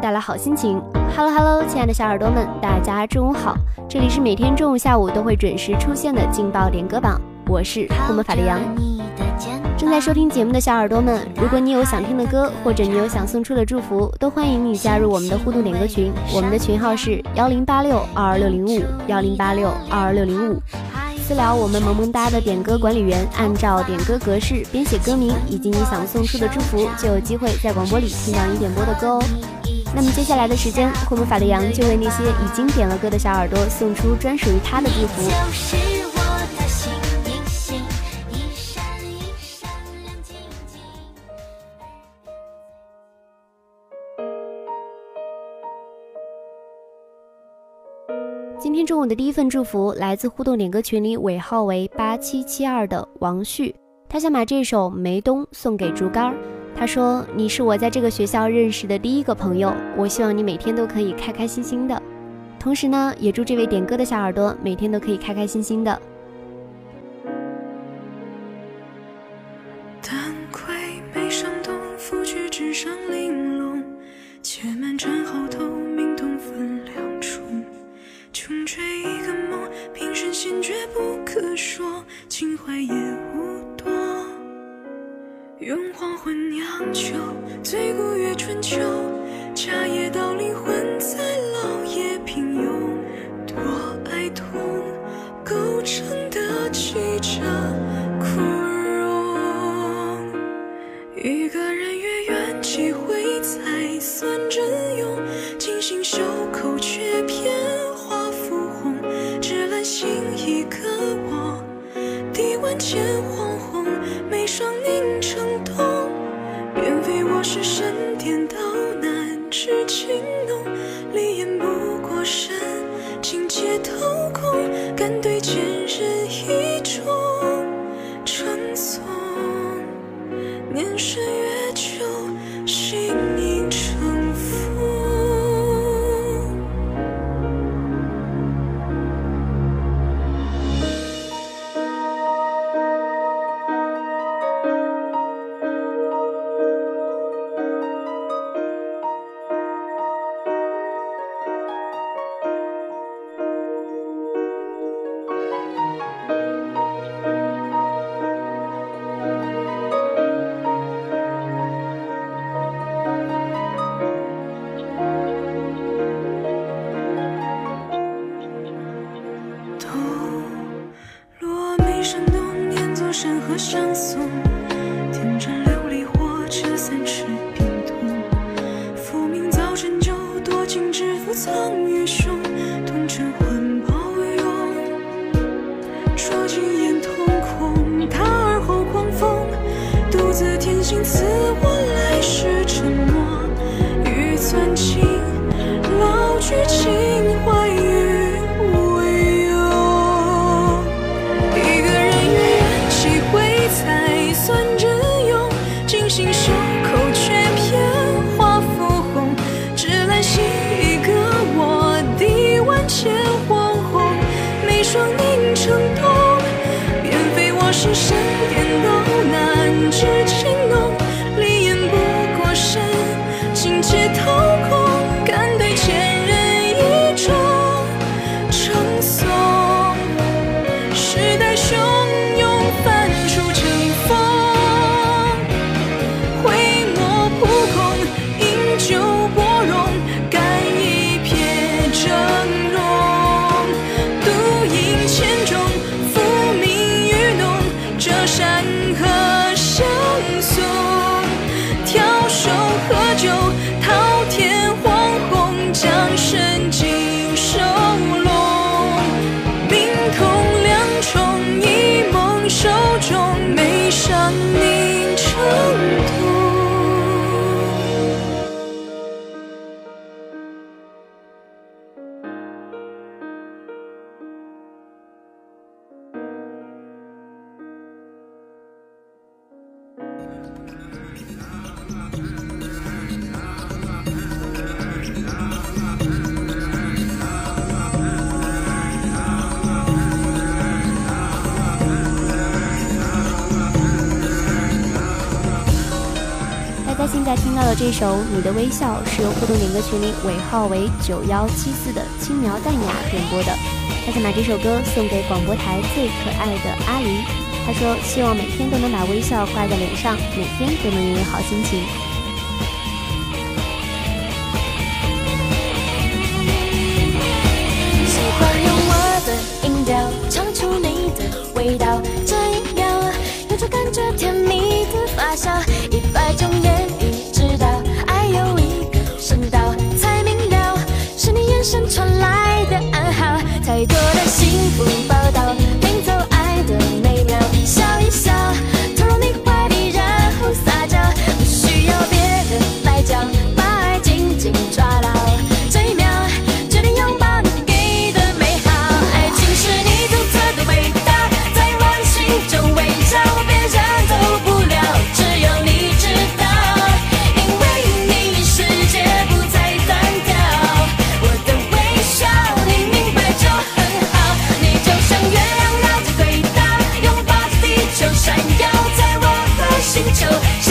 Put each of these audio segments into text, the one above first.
带来好心情。Hello Hello，亲爱的小耳朵们，大家中午好！这里是每天中午、下午都会准时出现的劲爆点歌榜，我是酷萌法的羊。正在收听节目的小耳朵们，如果你有想听的歌，或者你有想送出的祝福，都欢迎你加入我们的互动点歌群。我们的群号是幺零八六二二六零五幺零八六二二六零五。私聊我们萌萌哒的点歌管理员，按照点歌格式编写歌名以及你想送出的祝福，就有机会在广播里听到你点播的歌哦。那么接下来的时间，会魔法的羊就为那些已经点了歌的小耳朵送出专属于他的祝福。今天中午的第一份祝福来自互动点歌群里尾号为八七七二的王旭，他想把这首《梅东》送给竹竿儿。他说：“你是我在这个学校认识的第一个朋友，我希望你每天都可以开开心心的。同时呢，也祝这位点歌的小耳朵每天都可以开开心心的。”但亏眉上动，拂去纸上玲珑，且满枕后头，明洞分两处。穷追一个梦，平生先觉不可说，情怀也无多。用黄昏醉古月春秋，年深赐我来世沉默。欲寸情，老去情在听到的这首《你的微笑》是由互动点歌群里尾号为九幺七四的轻描淡雅点播的。他想把这首歌送给广播台最可爱的阿姨。他说：“希望每天都能把微笑挂在脸上，每天都能拥有好心情。”过的幸福。show.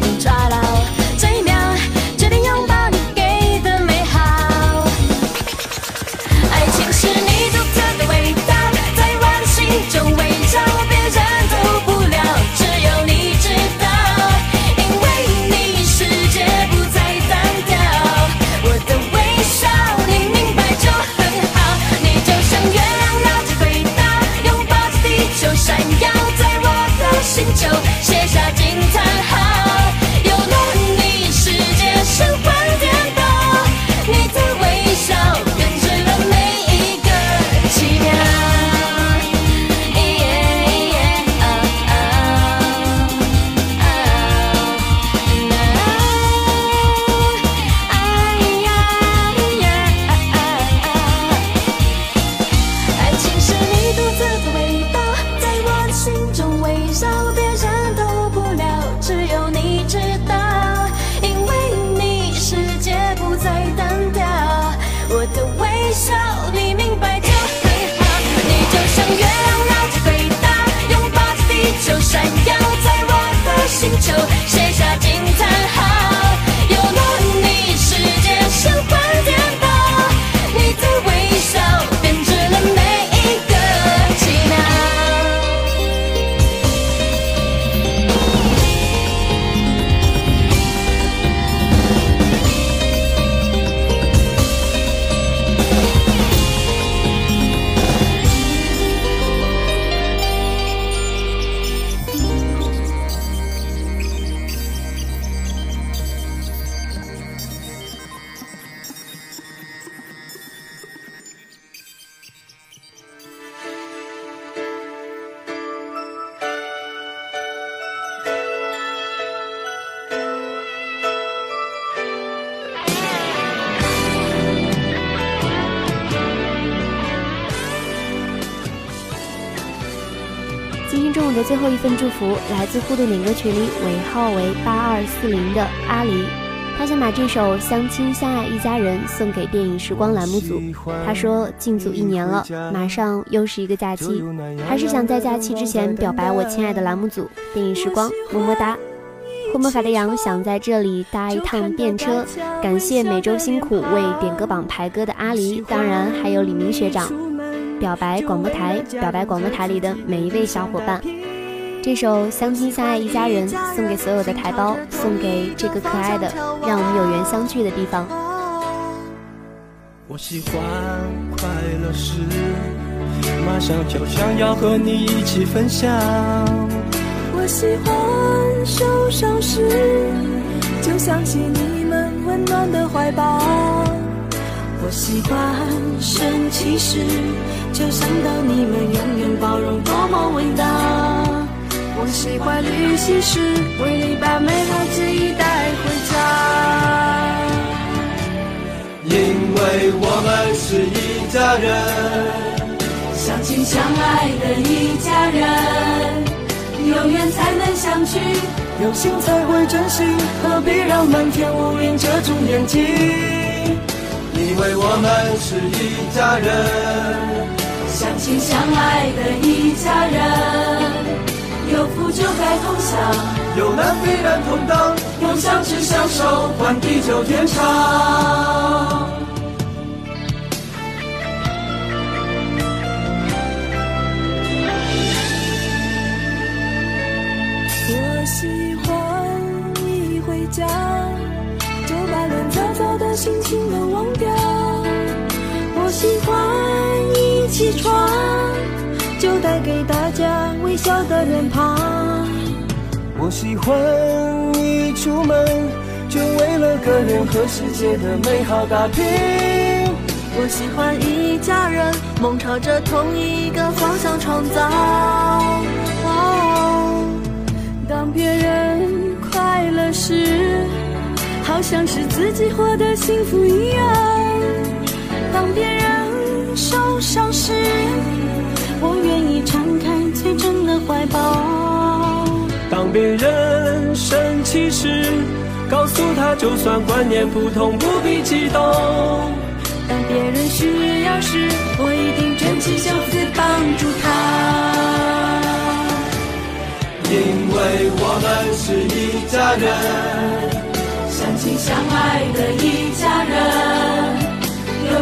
Try tight. show. 最后一份祝福来自互动点歌群里尾号为八二四零的阿离他想把这首相亲相爱一家人送给电影时光栏目组。他说进组一年了马上又是一个假期还是想在假期之前表白我亲爱的栏目组电影时光么么哒。护魔法的羊想在这里搭一趟便车感谢每周辛苦为点歌榜排歌的阿离当然还有李明学长。表白广播台表白广播台里的每一位小伙伴。这首相亲相爱一家人送给所有的台胞送给这个可爱的让我们有缘相聚的地方。我喜欢快乐时马上就想要和你一起分享。我喜欢受伤时就想起你们温暖的怀抱。我喜欢生气时就想到你们永远包容多么伟大。我喜欢旅行时，为你把美好记忆带回家。因为我们是一家人，相亲相爱的一家人，有缘才能相聚，有心才会珍惜，何必让满天乌云遮住眼睛？因为我们是一家人，相亲相爱的一家人。有福就该同享，有难必然同当，用相知相守换地久天长。我喜欢一回家，就把乱糟糟的心情都忘掉。我喜欢一起床。就带给大家微笑的脸庞。我喜欢一出门就为了个人和世界的美好打拼。我喜欢一家人梦朝着同一个方向创造。当别人快乐时，好像是自己获得幸福一样。当别人受伤时。的怀抱。当别人生气时，告诉他就算观念不同，不必激动。当别人需要时，我一定卷起袖子帮助他。因为我们是一家人，相亲相爱的一家人，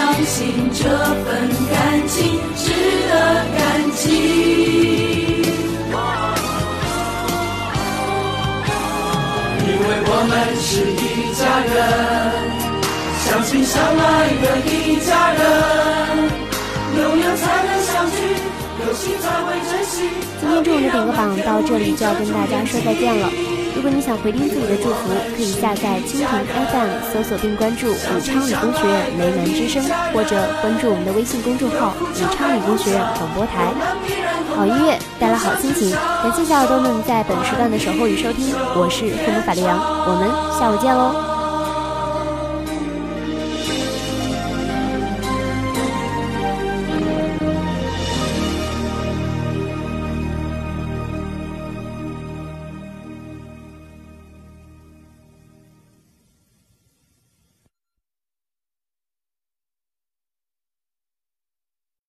相信这份感情值得感激，因为我们是一家人，相亲相爱的一家人，有缘才能相聚，有心才会珍惜。今天中午的点歌榜到这里就要跟大家说再见了。如果你想回听自己的祝福，可以下载蜻蜓 FM，搜索并关注武昌理工学院梅南之声，或者关注我们的微信公众号武昌理工学院广播台。好音乐带来好心情，感谢小耳朵们在本时段的守候与收听，我是父母法力阳，我们下午见喽。